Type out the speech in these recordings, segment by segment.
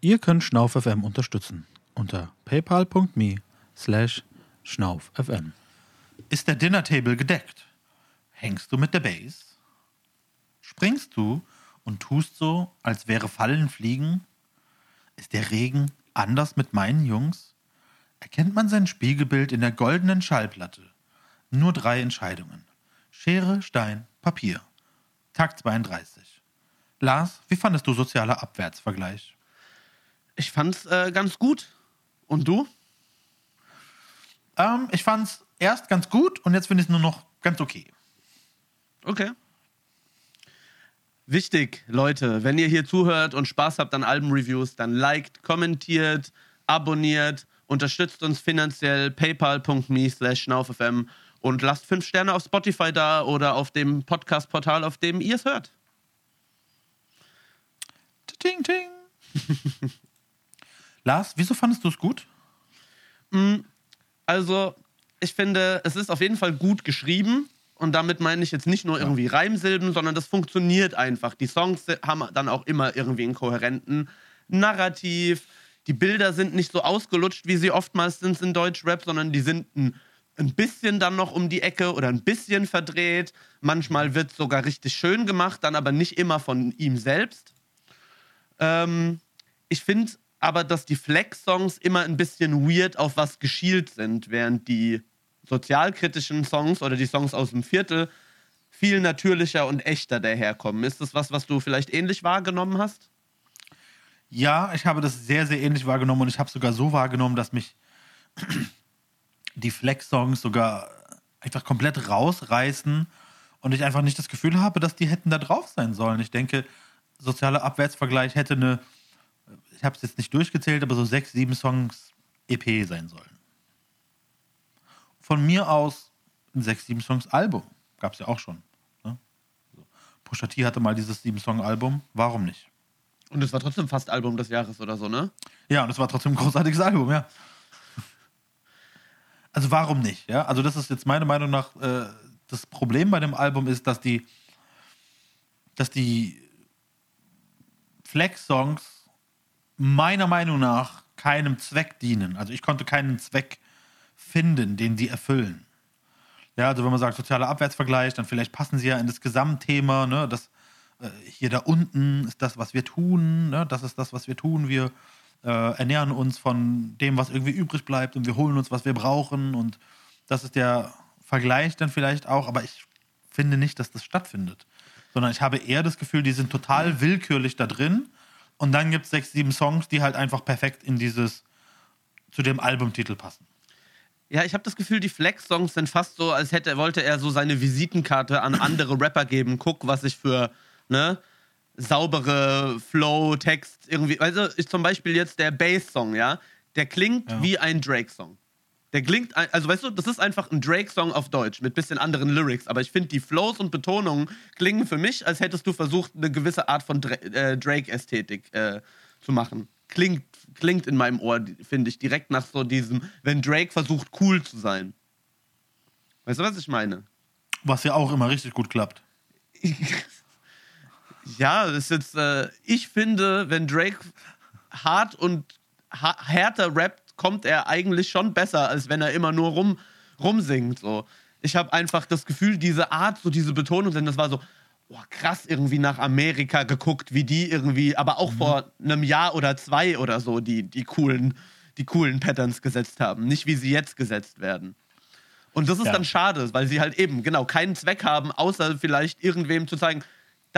Ihr könnt SchnaufFM unterstützen unter paypal.me slash schnaufFM. Ist der Dinnertable gedeckt? Hängst du mit der Base? Springst du und tust so, als wäre Fallen fliegen? Ist der Regen anders mit meinen Jungs? Erkennt man sein Spiegelbild in der goldenen Schallplatte? Nur drei Entscheidungen. Schere, Stein, Papier. Takt 32. Lars, wie fandest du sozialer Abwärtsvergleich? Ich fand's äh, ganz gut. Und du? Ähm, ich fand's erst ganz gut und jetzt finde ich es nur noch ganz okay. Okay. Wichtig, Leute, wenn ihr hier zuhört und Spaß habt an Albenreviews, dann liked, kommentiert, abonniert, unterstützt uns finanziell paypal.me slash schnaufm und lasst fünf Sterne auf Spotify da oder auf dem Podcast-Portal, auf dem ihr es hört. Ting, ting. Lars, wieso fandest du es gut? Also, ich finde, es ist auf jeden Fall gut geschrieben. Und damit meine ich jetzt nicht nur irgendwie Reimsilben, sondern das funktioniert einfach. Die Songs haben dann auch immer irgendwie einen kohärenten Narrativ. Die Bilder sind nicht so ausgelutscht, wie sie oftmals sind in Deutschrap, sondern die sind ein, ein bisschen dann noch um die Ecke oder ein bisschen verdreht. Manchmal wird es sogar richtig schön gemacht, dann aber nicht immer von ihm selbst. Ähm, ich finde aber, dass die Flex-Songs immer ein bisschen weird auf was geschielt sind, während die sozialkritischen Songs oder die Songs aus dem Viertel viel natürlicher und echter daherkommen. Ist das was, was du vielleicht ähnlich wahrgenommen hast? Ja, ich habe das sehr, sehr ähnlich wahrgenommen und ich habe sogar so wahrgenommen, dass mich die Flex-Songs sogar einfach komplett rausreißen und ich einfach nicht das Gefühl habe, dass die hätten da drauf sein sollen. Ich denke, sozialer Abwärtsvergleich hätte eine, ich habe es jetzt nicht durchgezählt, aber so sechs, sieben Songs EP sein sollen. Von mir aus ein sechs, sieben Songs Album. Gab es ja auch schon. Ne? So. Pusha T hatte mal dieses sieben Song Album. Warum nicht? Und es war trotzdem fast Album des Jahres oder so, ne? Ja, und es war trotzdem ein großartiges Album, ja. Also warum nicht? Ja, also das ist jetzt meiner Meinung nach äh, das Problem bei dem Album ist, dass die, dass die Flex-Songs meiner Meinung nach keinem Zweck dienen. Also ich konnte keinen Zweck finden, den die erfüllen. Ja, also wenn man sagt sozialer Abwärtsvergleich, dann vielleicht passen sie ja in das Gesamtthema, ne, das äh, hier da unten ist das, was wir tun, ne, das ist das, was wir tun. Wir äh, ernähren uns von dem, was irgendwie übrig bleibt und wir holen uns, was wir brauchen und das ist der Vergleich dann vielleicht auch, aber ich finde nicht, dass das stattfindet. Sondern ich habe eher das Gefühl, die sind total willkürlich da drin und dann gibt es sechs, sieben Songs, die halt einfach perfekt in dieses, zu dem Albumtitel passen. Ja, ich habe das Gefühl, die Flex-Songs sind fast so, als hätte, wollte er so seine Visitenkarte an andere Rapper geben. Guck, was ich für ne, saubere Flow, Text irgendwie. Also ist zum Beispiel jetzt der Bass-Song, ja, der klingt Ja. wie ein Drake-Song. Der klingt, also weißt du, das ist einfach ein Drake-Song auf Deutsch mit bisschen anderen Lyrics. Aber ich finde, die Flows und Betonungen klingen für mich, als hättest du versucht, eine gewisse Art von äh, Drake-Ästhetik äh, zu machen. Klingt, klingt in meinem Ohr, finde ich, direkt nach so diesem, wenn Drake versucht, cool zu sein. Weißt du, was ich meine? Was ja auch immer richtig gut klappt. Ja, das ist jetzt, äh, ich finde, wenn Drake hart und ha härter rappt, kommt er eigentlich schon besser, als wenn er immer nur rum, rumsingt. So. Ich habe einfach das Gefühl, diese Art, so diese Betonung, denn das war so, boah, krass irgendwie nach Amerika geguckt, wie die irgendwie, aber auch vor einem Jahr oder zwei oder so, die, die coolen, die coolen Patterns gesetzt haben. Nicht wie sie jetzt gesetzt werden. Und das ist Ja. dann schade, weil sie halt eben genau keinen Zweck haben, außer vielleicht irgendwem zu zeigen,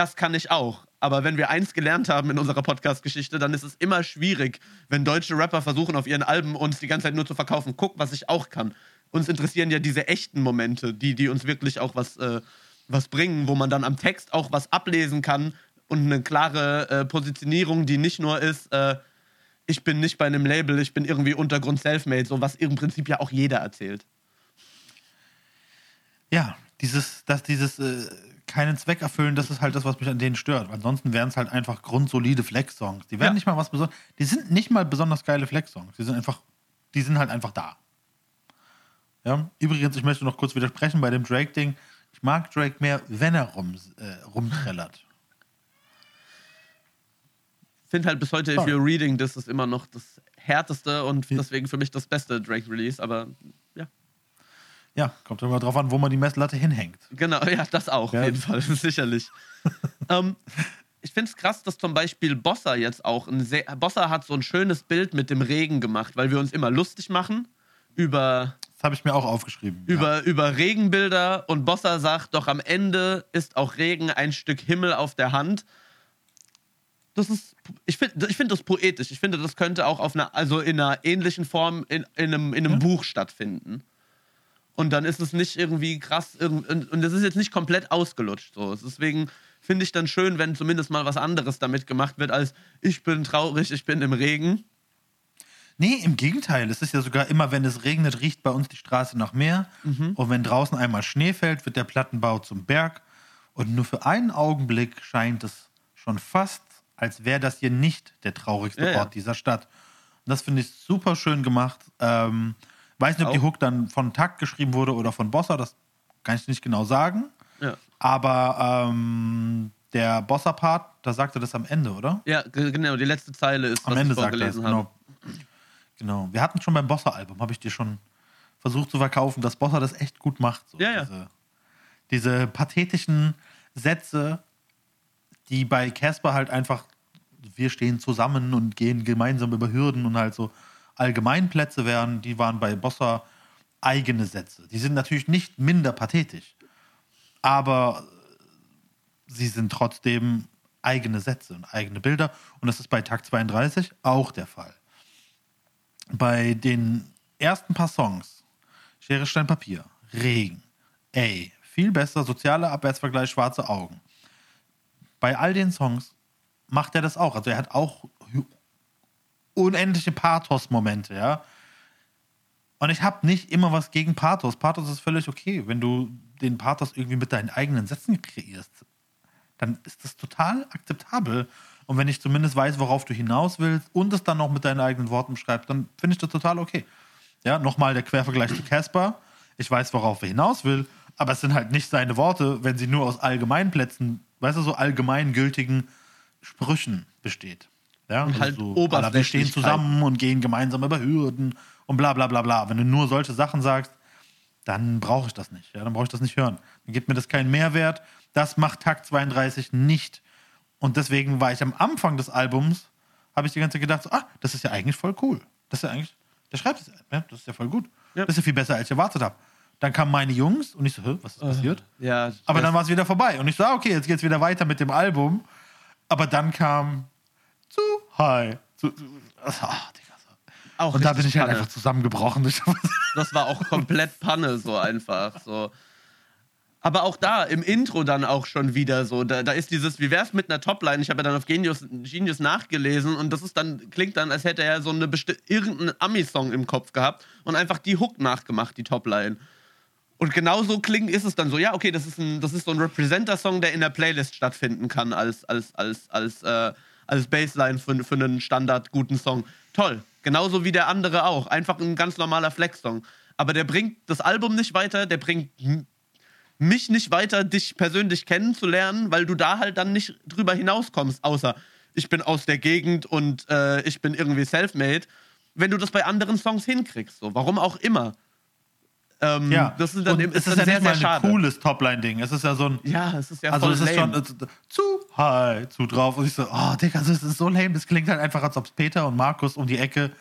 das kann ich auch. Aber wenn wir eins gelernt haben in unserer Podcast-Geschichte, dann ist es immer schwierig, wenn deutsche Rapper versuchen, auf ihren Alben uns die ganze Zeit nur zu verkaufen. Guck, was ich auch kann. Uns interessieren ja diese echten Momente, die, die uns wirklich auch was, äh, was bringen, wo man dann am Text auch was ablesen kann und eine klare äh, Positionierung, die nicht nur ist, äh, ich bin nicht bei einem Label, ich bin irgendwie Untergrund Selfmade, so was im Prinzip ja auch jeder erzählt. Ja, dieses, dass dieses äh, keinen Zweck erfüllen, das ist halt das, was mich an denen stört. Ansonsten wären es halt einfach grundsolide Flex-Songs. Die werden Ja. nicht mal was besonders. Die sind nicht mal besonders geile Flex-Songs. Die sind einfach, die sind halt einfach da. Ja, übrigens, ich möchte noch kurz widersprechen bei dem Drake-Ding. Ich mag Drake mehr, wenn er rum, äh, rumträllert. finde halt bis heute, If Sorry. You're Reading, das ist immer noch das härteste und deswegen für mich das beste Drake-Release, aber ja. Ja, kommt immer drauf an, wo man die Messlatte hinhängt. Genau, ja, das auch, Ja. auf jeden Fall, sicherlich. ähm, ich finde es krass, dass zum Beispiel Bossa jetzt auch ein sehr. Bossa hat so ein schönes Bild mit dem Regen gemacht, weil wir uns immer lustig machen über, Das habe ich mir auch aufgeschrieben. über, über Regenbilder und Bossa sagt, doch am Ende ist auch Regen ein Stück Himmel auf der Hand. Das ist, ich finde ich find das poetisch. Ich finde, das könnte auch auf einer, also in einer ähnlichen Form in, in einem, in einem Buch stattfinden. Und dann ist es nicht irgendwie krass, und es ist jetzt nicht komplett ausgelutscht. So. Deswegen finde ich dann schön, wenn zumindest mal was anderes damit gemacht wird, als ich bin traurig, ich bin im Regen. Nee, im Gegenteil. Es ist ja sogar immer, wenn es regnet, riecht bei uns die Straße nach Meer. Mhm. Und wenn draußen einmal Schnee fällt, wird der Plattenbau zum Berg. Und nur für einen Augenblick scheint es schon fast, als wäre das hier nicht der traurigste Ja, ja. Ort dieser Stadt. Und das finde ich super schön gemacht. Ähm, weiß nicht, ob die Auch- Hook dann von Takt geschrieben wurde oder von Bossa, das kann ich nicht genau sagen. Ja, Aber ähm, der Bossa-Part, da sagt er das am Ende, oder? ja ge- genau, die letzte Zeile ist, Am was Ende ich sagt er vorgelesen habe. genau. Genau. Wir hatten schon beim Bossa-Album, habe ich dir schon versucht zu verkaufen, dass Bossa das echt gut macht. So Ja, ja. Diese, diese pathetischen Sätze, die bei Casper halt einfach, wir stehen zusammen und gehen gemeinsam über Hürden und halt so Allgemeinplätze wären, die waren bei Bossa eigene Sätze. Die sind natürlich nicht minder pathetisch, aber sie sind trotzdem eigene Sätze und eigene Bilder. Und das ist bei Takt 32 auch der Fall. Bei den ersten paar Songs, Schere, Stein, Papier, Regen, ey, viel besser, sozialer Abwärtsvergleich, schwarze Augen. Bei all den Songs macht er das auch. Also er hat auch unendliche Pathos-Momente, ja. Und ich habe nicht immer was gegen Pathos. Pathos ist völlig okay. Wenn du den Pathos irgendwie mit deinen eigenen Sätzen kreierst, dann ist das total akzeptabel. Und wenn ich zumindest weiß, worauf du hinaus willst und es dann noch mit deinen eigenen Worten schreibst, dann finde ich das total okay. Ja, nochmal der Quervergleich zu Casper. Ich weiß, worauf er hinaus will, aber es sind halt nicht seine Worte, wenn sie nur aus Allgemeinplätzen, weißt du, so allgemeingültigen Sprüchen besteht. Ja, Und halt so, aller, wir stehen zusammen und gehen gemeinsam über Hürden und bla bla bla bla. Wenn du nur solche Sachen sagst, dann brauche ich das nicht. Ja, dann brauche ich das nicht hören. Dann gibt mir das keinen Mehrwert. Das macht Takt 32 nicht. Und deswegen war ich am Anfang des Albums, habe ich die ganze Zeit gedacht, so, ah, das ist ja eigentlich voll cool. Das ist ja eigentlich, der schreibt es, ja, das ist ja voll gut. Ja. Das ist ja viel besser, als ich erwartet habe. Dann kamen meine Jungs und ich so, was ist passiert? Ja, Aber dann war es wieder vorbei. Und ich so, ah, okay, jetzt geht's wieder weiter mit dem Album. Aber dann kam zu high. Zu, zu, ah, Digga, so. auch Und da bin ich halt Panne. einfach zusammengebrochen. So, Das war auch komplett Panne, so einfach. So. Aber auch da, im Intro dann auch schon wieder so, da, da ist dieses, wie wär's mit einer Topline? Ich habe ja dann auf Genius, Genius nachgelesen und das ist dann, klingt dann, als hätte er so eine irgendeinen Ami-Song im Kopf gehabt und einfach die Hook nachgemacht, die Topline. Und genauso klingen ist es dann so, ja, okay, das ist, ein, das ist so ein Representer-Song, der in der Playlist stattfinden kann als, als, als, als, äh, als Baseline für, für einen standard guten Song. Toll. Genauso wie der andere auch. Einfach ein ganz normaler Flex-Song. Aber der bringt das Album nicht weiter, der bringt mich nicht weiter, dich persönlich kennenzulernen, weil du da halt dann nicht drüber hinauskommst, außer ich bin aus der Gegend und äh, ich bin irgendwie self-made. Wenn du das bei anderen Songs hinkriegst, so, warum auch immer. Ähm, ja, das ist dann, und ist es ist ja sehr, nicht mal ein schade. cooles Topline-Ding. Es ist ja so ein, Ja, es ist ja also es ist schon lame. äh, zu high, zu drauf. Und ich so, oh, Digga, das ist so lame. Das klingt halt einfach, als ob es Peter und Markus um die Ecke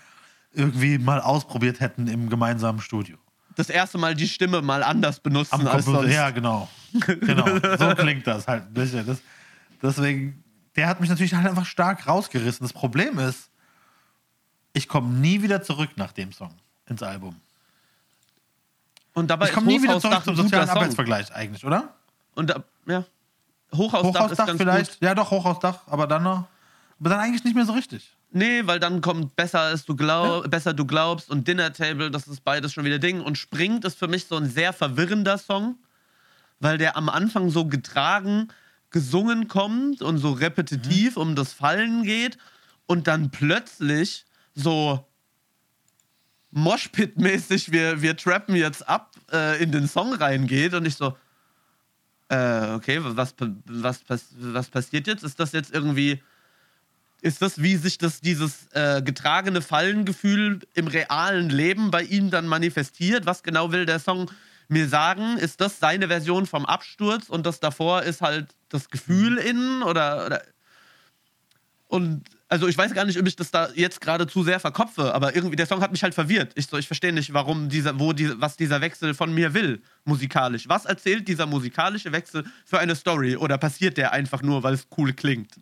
irgendwie mal ausprobiert hätten im gemeinsamen Studio. das erste Mal die Stimme mal anders benutzen Am als Computer. sonst. Ja, genau. Genau. So klingt das halt ein bisschen. Das, deswegen, der hat mich natürlich halt einfach stark rausgerissen. Das Problem ist, ich komme nie wieder zurück nach dem Song ins Album. Und dabei Ich komme nie ist wieder zurück zum sozialen. Arbeitsvergleich eigentlich, oder? Und da, ja. Hochhausdach, ist Hochhausdach ganz vielleicht. gut. Ja, doch, Hochhausdach, aber dann noch. Aber dann eigentlich nicht mehr so richtig. Nee, weil dann kommt besser als du glaub, besser du glaubst und Dinner Table, das ist beides schon wieder Ding. Und Springt ist für mich so ein sehr verwirrender Song, weil der am Anfang so getragen, gesungen kommt und so repetitiv um das Fallen geht und dann plötzlich so Moshpit-mäßig, wir, wir trappen jetzt ab, äh, in den Song reingeht und ich so, äh, okay, was, was, was, was passiert jetzt? Ist das jetzt irgendwie Ist das, wie sich das, dieses äh, getragene Fallengefühl im realen Leben bei ihm dann manifestiert? Was genau will der Song mir sagen? Ist das seine Version vom Absturz und das davor ist halt das Gefühl innen oder, oder und also ich weiß gar nicht, ob ich das da jetzt gerade zu sehr verkopfe, aber irgendwie der Song hat mich halt verwirrt. Ich so, ich verstehe nicht, warum dieser, wo die, was dieser Wechsel von mir will, musikalisch. Was erzählt dieser musikalische Wechsel für eine Story? Oder passiert der einfach nur, weil es cool klingt?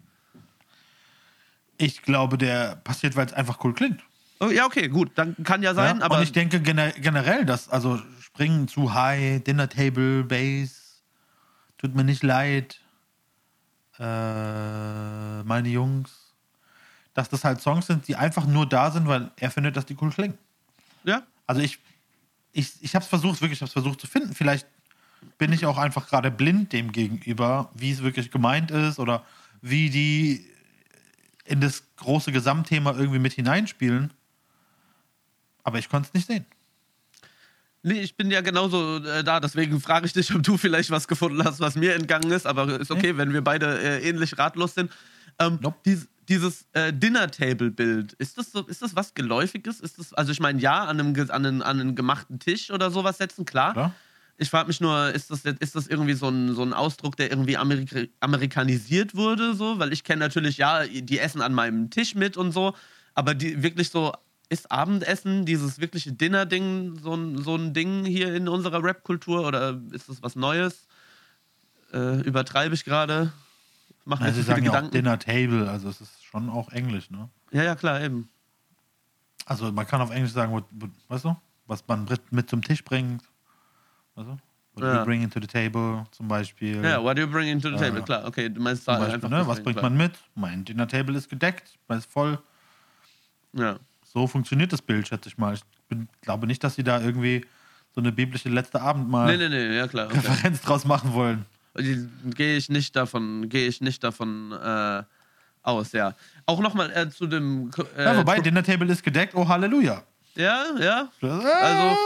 Ich glaube, der passiert, weil es einfach cool klingt. Oh, ja, okay, gut, dann kann ja sein, ja? aber. Und ich denke gener generell, dass, also springen zu high, Dinner Table, Bass, tut mir nicht leid, äh, meine Jungs, dass das halt Songs sind, die einfach nur da sind, weil er findet, dass die cool klingen. ja, Also ich, ich, ich habe es versucht, wirklich, ich habe es versucht zu finden. Vielleicht bin ich auch einfach gerade blind dem gegenüber, wie es wirklich gemeint ist oder wie die in das große Gesamtthema irgendwie mit hineinspielen. Aber ich konnte es nicht sehen. Nee, ich bin ja genauso äh, da, deswegen frage ich dich, ob du vielleicht was gefunden hast, was mir entgangen ist, aber ist okay, wenn wir beide äh, ähnlich ratlos sind. Ähm, Nope. dies, dieses äh, Dinner-Table-Bild, ist das, so, ist das was Geläufiges? Ist das, also ich meine, ja, an einem, an, einen, an einen gemachten Tisch oder sowas setzen, klar. Oder? Ich frage mich nur, ist das, ist das irgendwie so ein, so ein Ausdruck, der irgendwie Amerika amerikanisiert wurde, so? Weil ich kenne natürlich, ja, die essen an meinem Tisch mit und so, aber die wirklich so, ist Abendessen, dieses wirkliche Dinner-Ding, so ein, so ein Ding hier in unserer Rap-Kultur oder ist das was Neues? Äh, übertreibe ich gerade? Mach Also sie sagen ja auch. Dinner Table, also es ist schon auch Englisch, ne? Ja, ja, klar, eben. Also man kann auf Englisch sagen, what, what, weißt du, was man mit- zum Tisch bringt. Weißt du? What do Ja. you bring into the table zum Beispiel. Ja, what do you bring into the table? Klar, okay, du meinst da Beispiel einfach. ne? Was bringt klar. man mit? Mein Dinner Table ist gedeckt, weil es voll. Ja. So funktioniert das Bild, schätze ich mal. Ich bin, glaube nicht, dass sie da irgendwie so eine biblische letzte Abendmahl Nee, nee, nee, ja klar. Okay. Referenz draus machen wollen. Gehe ich nicht davon, gehe ich nicht davon äh, aus, ja. Auch nochmal äh, zu dem. Äh, ja, wobei, Dinner Table ist gedeckt, oh Halleluja. ja, ja. Also,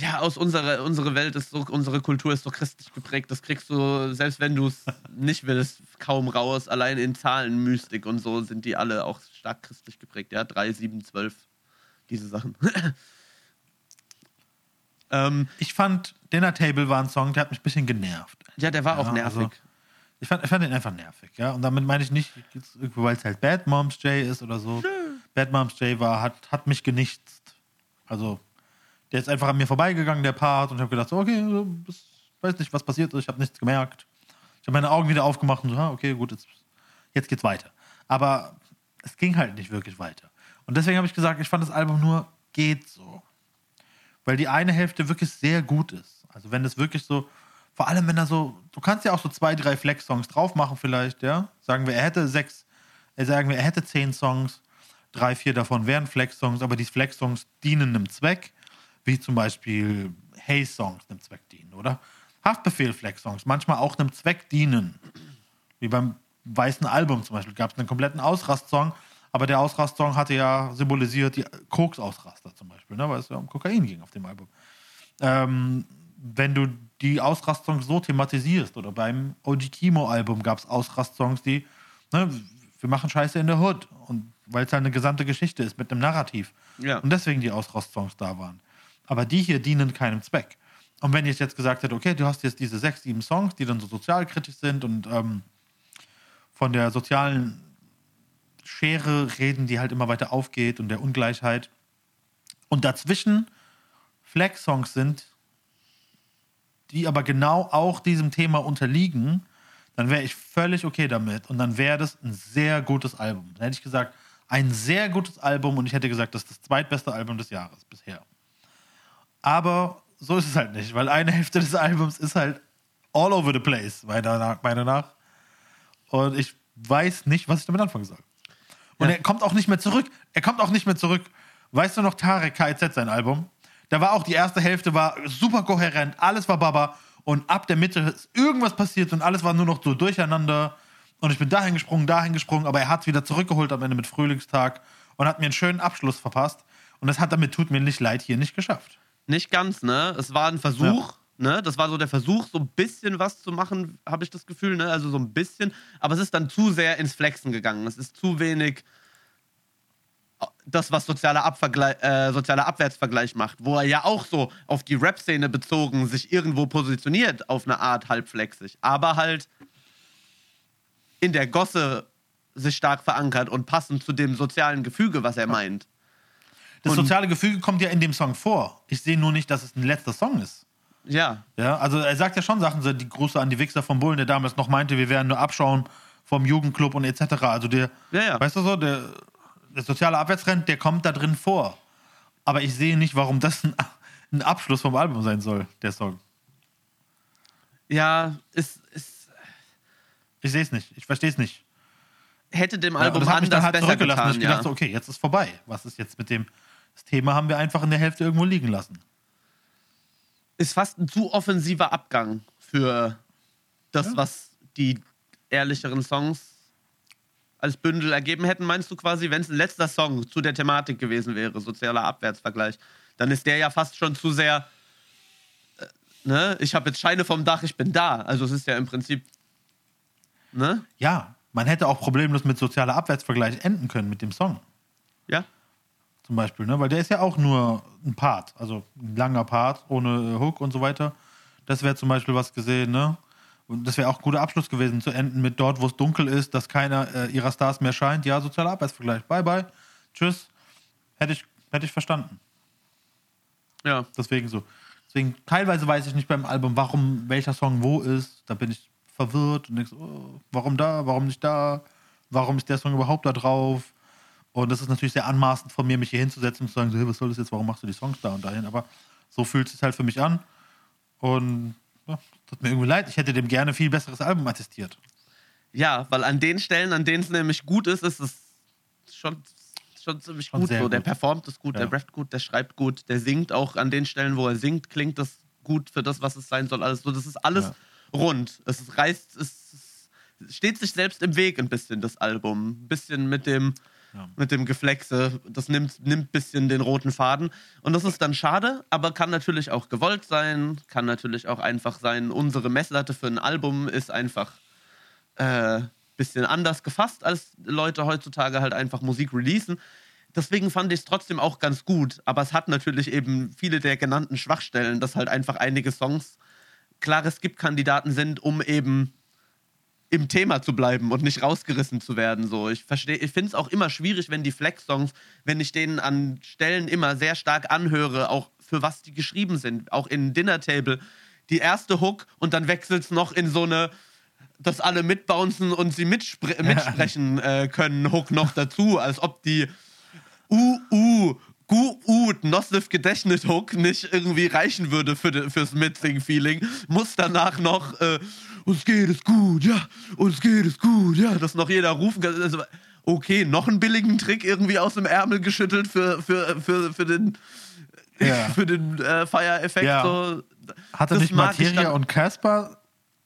Ja, aus unserer unsere Welt ist so, unsere Kultur ist so christlich geprägt. Das kriegst du, selbst wenn du es nicht willst, kaum raus. Allein in Zahlen, Mystik und so sind die alle auch stark christlich geprägt. Ja, 3, 7, 12. Diese Sachen. ähm, ich fand, Dinner Table war ein Song, der hat mich ein bisschen genervt. ja, der war Ja, auch nervig. also- Ich fand, ich fand den einfach nervig, ja. Und damit meine ich nicht, weil es halt Bad Moms J ist oder so. Bad Moms J war, hat, hat mich genichtet. Also, der ist einfach an mir vorbeigegangen, der Part, und ich habe gedacht, so, okay, das, weiß nicht, was passiert ist, ich habe nichts gemerkt. Ich habe meine Augen wieder aufgemacht und so, ah, okay, gut, jetzt, jetzt geht's weiter. Aber es ging halt nicht wirklich weiter. Und deswegen habe ich gesagt, ich fand das Album nur geht so. Weil die eine Hälfte wirklich sehr gut ist. Also wenn es wirklich so, vor allem wenn er so, du kannst ja auch so zwei, drei Flex-Songs drauf machen vielleicht, ja. Sagen wir, er hätte sechs, äh, sagen wir, er hätte zehn Songs, drei, vier davon wären Flex-Songs, aber die Flex-Songs dienen einem Zweck, wie zum Beispiel Hey-Songs einem Zweck dienen, oder? Haftbefehl-Flex-Songs manchmal auch einem Zweck dienen. Wie beim weißen Album zum Beispiel gab es einen kompletten Ausrast-Song, aber der Ausrast-Song hatte ja symbolisiert die Koks-Ausraster zum Beispiel, ne, weil es ja um Kokain ging auf dem Album. Ähm, wenn du die Ausrast-Songs so thematisierst, oder beim OG Kimo-Album gab es Ausrast-Songs, die, ne, wir machen Scheiße in der Hood, und weil es halt eine gesamte Geschichte ist mit einem Narrativ. Ja. Und deswegen die Ausrast-Songs da waren. Aber die hier dienen keinem Zweck. Und wenn ich jetzt gesagt hätte, okay, du hast jetzt diese sechs, sieben Songs, die dann so sozialkritisch sind und ähm, von der sozialen Schere reden, die halt immer weiter aufgeht und der Ungleichheit. Und dazwischen Flag-Songs sind, die aber genau auch diesem Thema unterliegen, dann wäre ich völlig okay damit. Und dann wäre das ein sehr gutes Album. Dann hätte ich gesagt, ein sehr gutes Album und ich hätte gesagt, das ist das zweitbeste Album des Jahres bisher. Aber so ist es halt nicht, weil eine Hälfte des Albums ist halt all over the place, meiner. Meiner nach. Und ich weiß nicht, was ich damit anfangen soll. Und Ja. er kommt auch nicht mehr zurück. Er kommt auch nicht mehr zurück. Weißt du noch Tarek KZ, sein Album? Da war auch die erste Hälfte war super kohärent, alles war Baba und ab der Mitte ist irgendwas passiert und alles war nur noch so durcheinander. Und ich bin dahin gesprungen, dahin gesprungen, aber er hat es wieder zurückgeholt am Ende mit Frühlingstag und hat mir einen schönen Abschluss verpasst. Und das hat damit, tut mir nicht leid, hier nicht geschafft. Nicht ganz, ne? Es war ein Versuch, Ne? Das war so der Versuch, so ein bisschen was zu machen, habe ich das Gefühl. Ne? Also so ein bisschen. Aber es ist dann zu sehr ins Flexen gegangen. Es ist zu wenig das, was sozialer, Abvergleich, äh, sozialer Abwärtsvergleich macht, wo er ja auch so auf die Rap-Szene bezogen sich irgendwo positioniert, auf eine Art halbflexig, aber halt in der Gosse sich stark verankert und passend zu dem sozialen Gefüge, was er meint. Das Und- soziale Gefüge kommt ja in dem Song vor. Ich sehe nur nicht, dass es ein letzter Song ist. Ja, Ja, also er sagt ja schon Sachen, so die Grüße an die Wichser von Bullen, der damals noch meinte, wir werden nur abschauen vom Jugendclub und etc. Also der, Ja, ja. weißt du so, der, der soziale Abwärtstrend, der kommt da drin vor. Aber ich sehe nicht, warum das ein, ein Abschluss vom Album sein soll, der Song. ja, es, es Ich sehe es nicht. Ich verstehe es nicht. hätte dem Ja, Album und das anders dann halt besser zurückgelassen. getan. ich Ja. gedacht, so, okay, jetzt ist vorbei. Was ist jetzt mit dem? Das Thema haben wir einfach in der Hälfte irgendwo liegen lassen. Ist fast ein zu offensiver Abgang für das, Ja. was die ehrlicheren Songs als Bündel ergeben hätten. Meinst du quasi, wenn es ein letzter Song zu der Thematik gewesen wäre, sozialer Abwärtsvergleich, dann ist der ja fast schon zu sehr, äh, ne, ich habe jetzt Scheine vom Dach, ich bin da. Also es ist ja im Prinzip, ne, Ja, man hätte auch problemlos mit sozialer Abwärtsvergleich enden können mit dem Song. ja, Zum Beispiel, ne? Weil der ist ja auch nur ein Part, also ein langer Part ohne äh, Hook und so weiter. Das wäre zum Beispiel was gesehen, ne? Und das wäre auch ein guter Abschluss gewesen, zu enden mit dort, wo es dunkel ist, dass keiner äh, ihrer Stars mehr scheint. Ja, sozialer Abwärtsvergleich. Bye, bye. Tschüss. Hätte ich, hätte ich verstanden. ja. Deswegen so. Deswegen, teilweise weiß ich nicht beim Album, warum welcher Song wo ist. Da bin ich verwirrt und denke so, oh, warum da, warum nicht da? Warum ist der Song überhaupt da drauf? Und das ist natürlich sehr anmaßend von mir, mich hier hinzusetzen und zu sagen, so, hey, was soll das jetzt, warum machst du die Songs da und dahin? Aber so fühlt es sich halt für mich an. Und ja, tut mir irgendwie leid, ich hätte dem gerne viel besseres Album attestiert. Ja, weil an den Stellen, an denen es nämlich gut ist, ist es schon, schon ziemlich Schon gut so. Der gut. performt es gut, Ja. der rappt gut, der schreibt gut, der singt auch an den Stellen, wo er singt, klingt das gut für das, was es sein soll. Alles so, das ist alles Ja. rund. Es reißt, es steht sich selbst im Weg ein bisschen, das Album. Ein bisschen mit dem, Ja. mit dem Geflexe. Das nimmt, nimmt ein bisschen den roten Faden. Und das ist dann schade, aber kann natürlich auch gewollt sein, kann natürlich auch einfach sein, unsere Messlatte für ein Album ist einfach äh, bisschen anders gefasst, als Leute heutzutage halt einfach Musik releasen. Deswegen fand ich es trotzdem auch ganz gut. Aber es hat natürlich eben viele der genannten Schwachstellen, dass halt einfach einige Songs klare Skip-Kandidaten sind, um eben im Thema zu bleiben und nicht rausgerissen zu werden. So, ich verstehe, ich finde es auch immer schwierig, wenn die Flex-Songs, wenn ich denen an Stellen immer sehr stark anhöre, auch für was die geschrieben sind, auch in Dinner Table, die erste Hook und dann wechselt es noch in so eine, dass alle mitbouncen und sie mitspre mitsprechen äh, können, Hook noch dazu, als ob die uh, uh, gu, uh, Nossiv Gedächtnis Hook nicht irgendwie reichen würde für fürs Mitsing-Feeling. Muss danach noch, äh, uns geht es gut, ja, uns geht es gut, ja, dass noch jeder rufen kann. Also, okay, noch einen billigen Trick irgendwie aus dem Ärmel geschüttelt für, für, für, für den, Ja. für den äh, Fire-Effekt. Ja. So. Hatte Das nicht Materia und Casper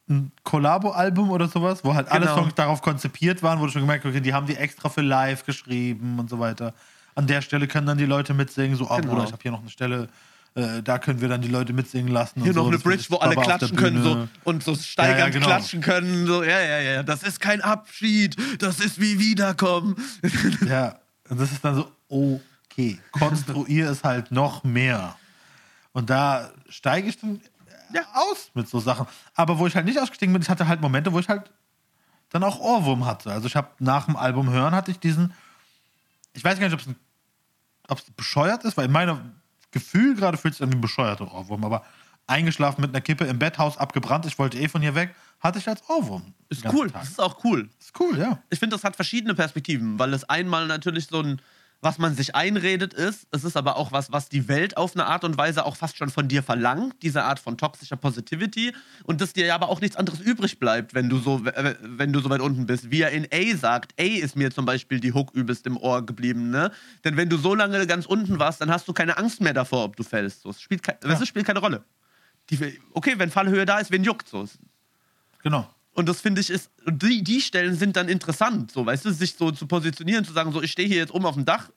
ein Collabo-Album oder sowas, wo halt alle Genau. Songs darauf konzipiert waren, wo du schon gemerkt hast, okay, die haben die extra für live geschrieben und so weiter. An der Stelle können dann die Leute mitsingen, so, oh Genau. Bruder, ich habe hier noch eine Stelle, äh, da können wir dann die Leute mitsingen lassen. Hier und noch so. eine Bridge, wo alle klatschen können so, und so steigernd Ja, ja, genau. klatschen können. So, ja, ja, ja. Das ist kein Abschied, das ist wie Wiederkommen. Ja, und das ist dann so, okay, konstruier es halt noch mehr. Und da steige ich dann ja, aus mit so Sachen. Aber wo ich halt nicht ausgestiegen bin, ich hatte halt Momente, wo ich halt dann auch Ohrwurm hatte. Also ich habe nach dem Album hören, hatte ich diesen, ich weiß gar nicht, ob es bescheuert ist, weil in meinem Gefühl gerade fühlt es sich an wie ein bescheuerter Ohrwurm, aber eingeschlafen mit einer Kippe im Betthaus, abgebrannt, ich wollte eh von hier weg, hatte ich als Ohrwurm. Ist cool, Tag. das ist auch cool. ist cool, ja. Ich finde, das hat verschiedene Perspektiven, weil es einmal natürlich so ein, was man sich einredet ist, es ist aber auch was, was die Welt auf eine Art und Weise auch fast schon von dir verlangt, diese Art von toxischer Positivity und dass dir aber auch nichts anderes übrig bleibt, wenn du so, äh, wenn du so weit unten bist. Wie er in A sagt, A ist mir zum Beispiel die Hook übelst im Ohr geblieben, ne? Denn wenn du so lange ganz unten warst, dann hast du keine Angst mehr davor, ob du fällst. So, es spielt, kei- das spielt keine Rolle. Die, okay, wenn Fallhöhe da ist, wen juckt so. Genau. Und das finde ich ist, die, die Stellen sind dann interessant, so, weißt du, sich so zu positionieren, zu sagen, so, ich stehe hier jetzt oben auf dem Dach,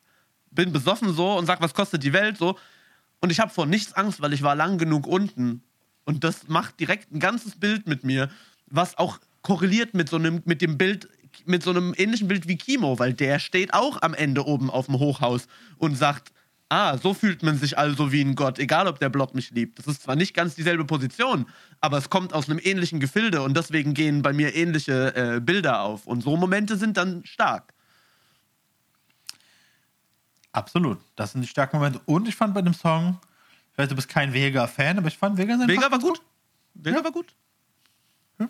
bin besoffen so und sag, was kostet die Welt so. Und ich habe vor nichts Angst, weil ich war lang genug unten, Und das macht direkt ein ganzes Bild mit mir, was auch korreliert mit so einem, mit dem Bild, mit so einem ähnlichen Bild wie Kimo, weil der steht auch am Ende oben auf dem Hochhaus und sagt, ah, so fühlt man sich also wie ein Gott, egal ob der Block mich liebt. Das ist zwar nicht ganz dieselbe Position, aber es kommt aus einem ähnlichen Gefilde und deswegen gehen bei mir ähnliche äh, Bilder auf. Und so Momente sind dann stark. Absolut. Das sind die starken Momente. Und ich fand bei dem Song, ich weiß, du bist kein Vega-Fan, aber ich fand Vega sein Vega war gut. Vega war gut. Ja.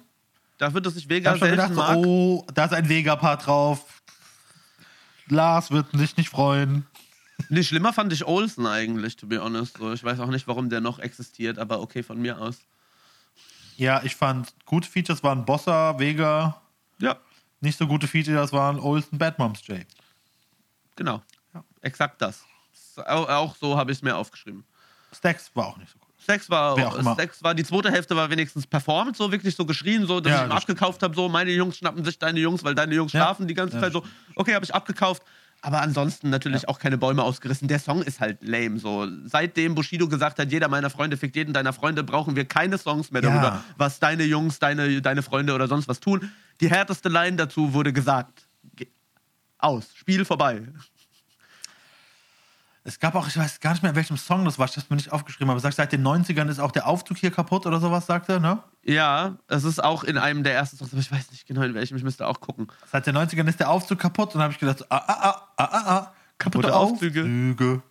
Dafür, dass ich Vega selten gedacht, mag. oh, da ist ein Vega-Part drauf. Lars wird sich nicht freuen. Nee, schlimmer fand ich Olsen eigentlich, to be honest. So, ich weiß auch nicht, warum der noch existiert, aber okay, von mir aus. Ja, ich fand gute Features waren Bossa, Vega. Ja, Nicht so gute Features waren Olsen, Bad Moms J. genau. Exakt das. Auch, so habe ich es mir aufgeschrieben. Stacks war auch nicht so cool. Sex war, auch. Sex war, die zweite Hälfte war wenigstens performt, so wirklich so geschrien, so, dass Ja, ich ihm abgekauft habe, so, meine Jungs schnappen sich deine Jungs, weil deine Jungs Ja. schlafen die ganze Ja, Zeit, so, okay, habe ich abgekauft. Aber ansonsten natürlich auch keine Bäume ausgerissen. Der Song ist halt lame, so. Seitdem Bushido gesagt hat, jeder meiner Freunde fickt jeden deiner Freunde, brauchen wir keine Songs mehr darüber, was deine Jungs, deine, deine Freunde oder sonst was tun. Die härteste Line dazu wurde gesagt. Ge- Aus. Spiel vorbei. Es gab auch, ich weiß gar nicht mehr, in welchem Song das war, ich hab's mir nicht aufgeschrieben, aber sagt, seit den 90ern ist auch der Aufzug hier kaputt oder sowas, sagt er, ne? Ja, es ist auch in einem der ersten Songs, aber ich weiß nicht genau in welchem, ich müsste auch gucken. Seit den 90ern ist der Aufzug kaputt und dann habe ich gedacht, ah, ah, ah, ah, ah, ah, kaputte Kaputte Aufzüge. Aufzüge.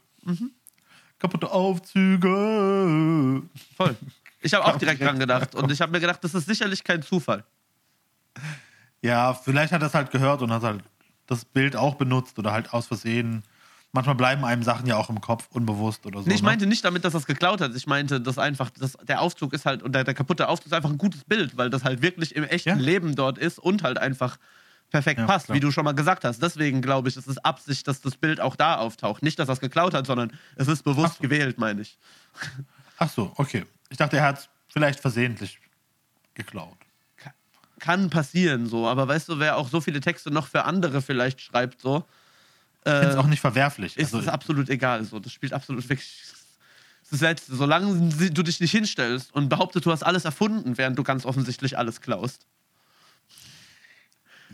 Kaputte Aufzüge. Voll. Ich habe auch direkt dran gedacht. Und ich habe mir gedacht, das ist sicherlich kein Zufall. Ja, vielleicht hat er es halt gehört und hat halt das Bild auch benutzt oder halt aus Versehen. Manchmal bleiben einem Sachen ja auch im Kopf unbewusst oder so. Nee, ich ne? meinte nicht damit, dass das geklaut hat. Ich meinte, dass einfach, dass der Aufzug ist halt, und der, der kaputte Aufzug ist einfach ein gutes Bild, weil das halt wirklich im echten Ja. Leben dort ist und halt einfach perfekt Ja, passt, klar. wie du schon mal gesagt hast. Deswegen glaube ich, es ist Absicht, dass das Bild auch da auftaucht. Nicht, dass er es geklaut hat, sondern es ist bewusst so. gewählt, meine ich. Ach so, okay. Ich dachte, er hat es vielleicht versehentlich geklaut. Ka- Kann passieren so, aber weißt du, wer auch so viele Texte noch für andere vielleicht schreibt, so, Äh, auch nicht verwerflich. ist Also, es absolut egal. So, das spielt absolut wirklich. Ist jetzt, solange du dich nicht hinstellst und behauptest, du hast alles erfunden, während du ganz offensichtlich alles klaust.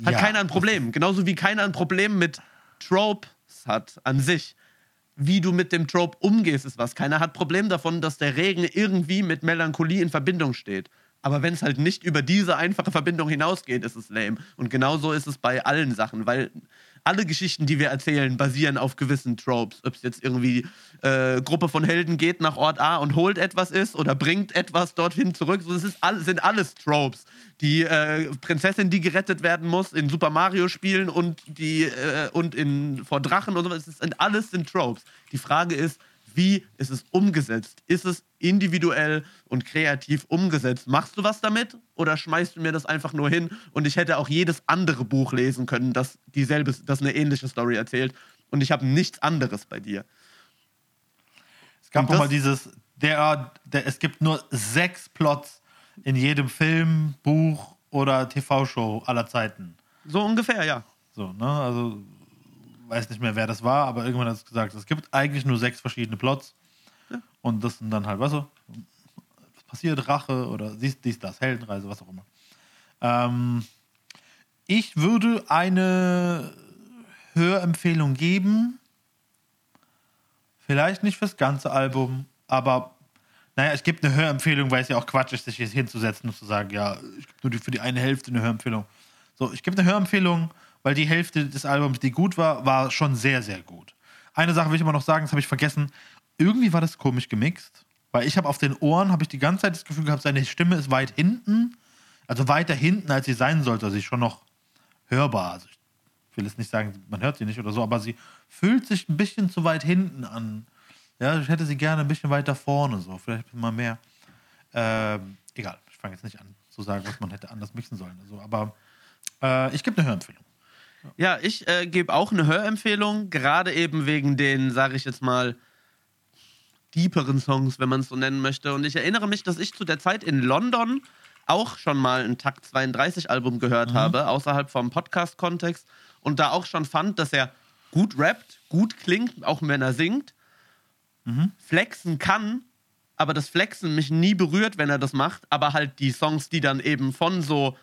Hat ja, keiner ein Problem. Genauso wie keiner ein Problem mit Tropes hat an sich. Wie du mit dem Trope umgehst, ist was. Keiner hat Problem davon, dass der Regen irgendwie mit Melancholie in Verbindung steht. Aber wenn es halt nicht über diese einfache Verbindung hinausgeht, ist es lame. Und genauso ist es bei allen Sachen, weil alle Geschichten, die wir erzählen, basieren auf gewissen Tropes. Ob es jetzt irgendwie äh, Gruppe von Helden geht nach Ort A und holt etwas ist oder bringt etwas dorthin zurück. So, das ist all, sind alles Tropes. Die äh, Prinzessin, die gerettet werden muss in Super Mario Spielen und die äh, und in vor Drachen und so. Das sind alles sind Tropes. Die Frage ist, wie ist es umgesetzt? Ist es individuell und kreativ umgesetzt? Machst du was damit oder schmeißt du mir das einfach nur hin? Und ich hätte auch jedes andere Buch lesen können, das dieselbe, das eine ähnliche Story erzählt. Und ich habe nichts anderes bei dir. Es gab auch mal dieses, der, der, es gibt nur sechs Plots in jedem Film, Buch oder TV-Show aller Zeiten. So ungefähr, ja. So, ne? Also, weiß nicht mehr, wer das war, aber irgendwann hat es gesagt, es gibt eigentlich nur sechs verschiedene Plots. Und das sind dann halt, weißt du, was passiert, Rache oder dies, dies, das, Heldenreise, was auch immer. Ähm, ich würde eine Hörempfehlung geben. Vielleicht nicht fürs ganze Album, aber naja, ich gebe eine Hörempfehlung, weil es ja auch Quatsch ist, sich jetzt hinzusetzen und zu sagen, ja, ich gebe nur für die eine Hälfte eine Hörempfehlung. So, ich gebe eine Hörempfehlung, weil die Hälfte des Albums, die gut war, war schon sehr, sehr gut. Eine Sache will ich immer noch sagen, das habe ich vergessen. Irgendwie war das komisch gemixt, weil ich habe auf den Ohren, habe ich die ganze Zeit das Gefühl gehabt, seine Stimme ist weit hinten, also weiter hinten, als sie sein sollte. Also sie ist schon noch hörbar. Also ich will jetzt nicht sagen, man hört sie nicht oder so, aber sie fühlt sich ein bisschen zu weit hinten an. Ja, ich hätte sie gerne ein bisschen weiter vorne, so, vielleicht mal mehr. Ähm, egal, ich fange jetzt nicht an zu sagen, was man hätte anders mixen sollen. Also, aber äh, ich gebe eine Hörempfehlung. Ja, ich äh, gebe auch eine Hörempfehlung, gerade eben wegen den, sage ich jetzt mal, deeperen Songs, wenn man es so nennen möchte. Und ich erinnere mich, dass ich zu der Zeit in London auch schon mal ein Takt 32 Album gehört habe, außerhalb vom Podcast-Kontext. Und da auch schon fand, dass er gut rappt, gut klingt, auch wenn er singt, flexen kann aber das Flexen mich nie berührt, wenn er das macht. Aber halt die Songs, die dann eben von so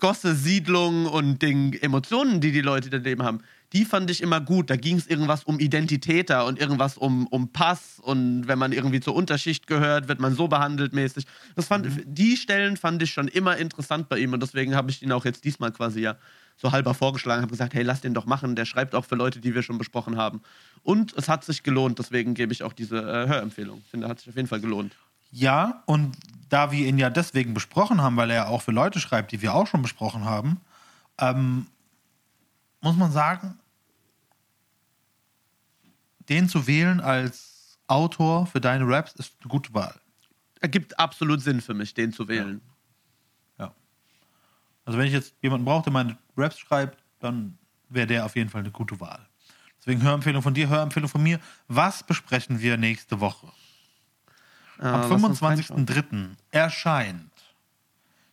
Gosse, Siedlung und den Emotionen, die die Leute daneben haben, die fand ich immer gut. Da ging es irgendwas um Identitäter und irgendwas um, um Pass und wenn man irgendwie zur Unterschicht gehört, wird man so behandelt mäßig. Das fand, Mhm. Die Stellen fand ich schon immer interessant bei ihm und deswegen habe ich ihn auch jetzt diesmal quasi ja so halber vorgeschlagen, habe gesagt, hey, lass den doch machen. Der schreibt auch für Leute, die wir schon besprochen haben. Und es hat sich gelohnt, deswegen gebe ich auch diese äh, Hörempfehlung. Ich finde, hat sich auf jeden Fall gelohnt. Ja, und da wir ihn ja deswegen besprochen haben, weil er ja auch für Leute schreibt, die wir auch schon besprochen haben, ähm, muss man sagen, den zu wählen als Autor für deine Raps ist eine gute Wahl. Ergibt absolut Sinn für mich, den zu wählen. Ja. Also wenn ich jetzt jemanden brauche, der meine Raps schreibt, dann wäre der auf jeden Fall eine gute Wahl. Deswegen Hörempfehlung von dir, Hörempfehlung von mir. Was besprechen wir nächste Woche? Äh, Am reinschauen. 25.03. erscheint.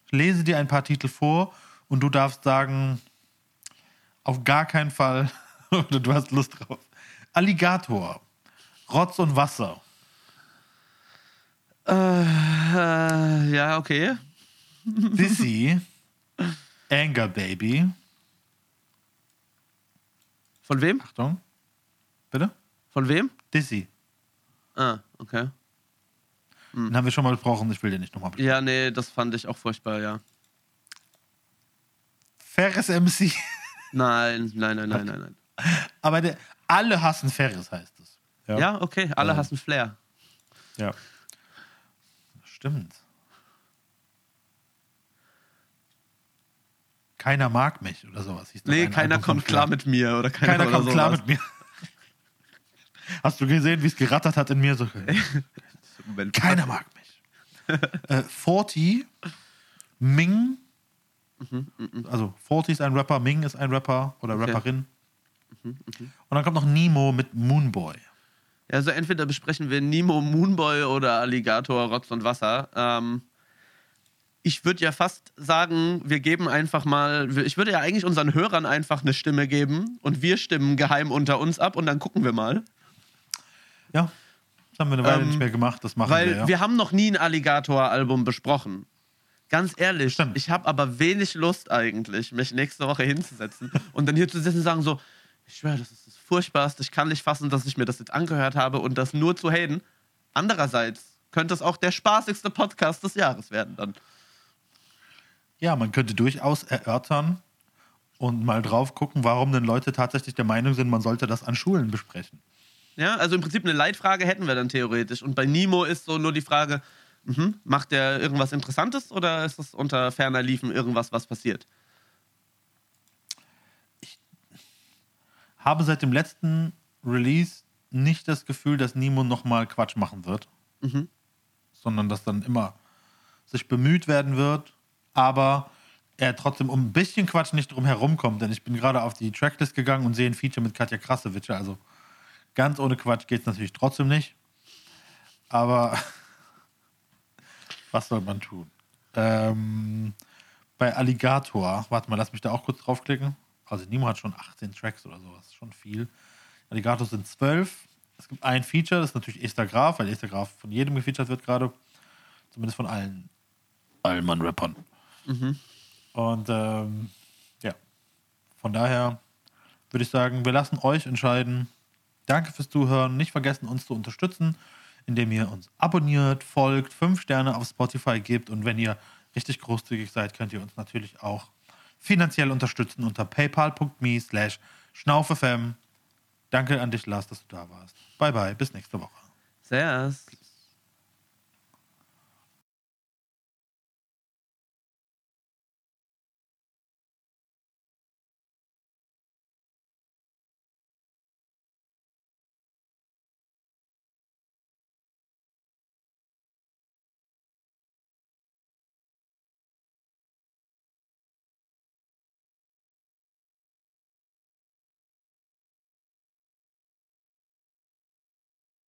Ich lese dir ein paar Titel vor und du darfst sagen, auf gar keinen Fall, oder du hast Lust drauf. Alligator, Rotz und Wasser, Äh, ja, okay. Dizzy, Anger Baby, Von wem? Achtung, bitte? Von wem? Dizzy. Ah, okay. Den haben wir schon mal besprochen, ich will den nicht nochmal besprechen. Ja, nee, das fand ich auch furchtbar, ja. Ferris MC, Nein, nein, nein, nein, nein, nein. aber der, alle hassen Ferris, heißt es. Ja, okay, alle Ja. hassen Flair. Ja. Stimmt. Keiner mag mich oder sowas. hieß Nee, ein keiner kommt klar mit mir oder keiner, Keiner oder kommt klar sowas. mit mir. Hast du gesehen, wie es gerattert hat in mir? So, Moment. keiner mag mich. äh, 40, Ming. Also 40 ist ein Rapper, Ming ist ein Rapper oder Okay. Rapperin. Und dann kommt noch Nemo mit Moonboy. Ja, also entweder besprechen wir Nemo, Moonboy oder Alligator, Rotz und Wasser. Ähm, ich würde ja fast sagen, wir geben einfach mal, ich würde ja eigentlich unseren Hörern einfach eine Stimme geben und wir stimmen geheim unter uns ab und dann gucken wir mal. Ja, das haben wir eine Weile Ähm, nicht mehr gemacht. Das machen Weil wir, ja. wir haben noch nie ein Alligator-Album besprochen. Ganz ehrlich, Stimmt. ich habe aber wenig Lust eigentlich, mich nächste Woche hinzusetzen und dann hier zu sitzen und sagen so, ich schwöre, das ist das Furchtbarste, ich kann nicht fassen, dass ich mir das jetzt angehört habe und das nur zu haten. Andererseits könnte es auch der spaßigste Podcast des Jahres werden dann. Ja, man könnte durchaus erörtern und mal drauf gucken, warum denn Leute tatsächlich der Meinung sind, man sollte das an Schulen besprechen. Ja, also im Prinzip eine Leitfrage hätten wir dann theoretisch. Und bei Nemo ist so nur die Frage, mhm, macht der irgendwas Interessantes oder ist das unter ferner Liefen irgendwas, was passiert? Habe seit dem letzten Release nicht das Gefühl, dass Nemo nochmal Quatsch machen wird, Mhm. sondern dass dann immer sich bemüht werden wird, aber er trotzdem um ein bisschen Quatsch nicht drum herum kommt, denn ich bin gerade auf die Tracklist gegangen und sehe ein Feature mit Katja Krasowitsche, also ganz ohne Quatsch geht es natürlich trotzdem nicht, aber was soll man tun? Ähm, bei Alligator, warte mal, lass mich da auch kurz draufklicken. Also Nemo hat schon 18 Tracks oder sowas, schon viel. Alligator sind 12. Es gibt ein Feature, das ist natürlich Esther Graf, weil Esther Graf von jedem gefeatured wird gerade. Zumindest von allen Allmann-Rappern. Und ähm, ja, von daher würde ich sagen, wir lassen euch entscheiden. Danke fürs Zuhören. Nicht vergessen, uns zu unterstützen, indem ihr uns abonniert, folgt, fünf Sterne auf Spotify gebt und wenn ihr richtig großzügig seid, könnt ihr uns natürlich auch finanziell unterstützen unter paypal.me slash schnaufefm. Danke an dich, Lars, dass du da warst. Bye bye, bis nächste Woche. Servus.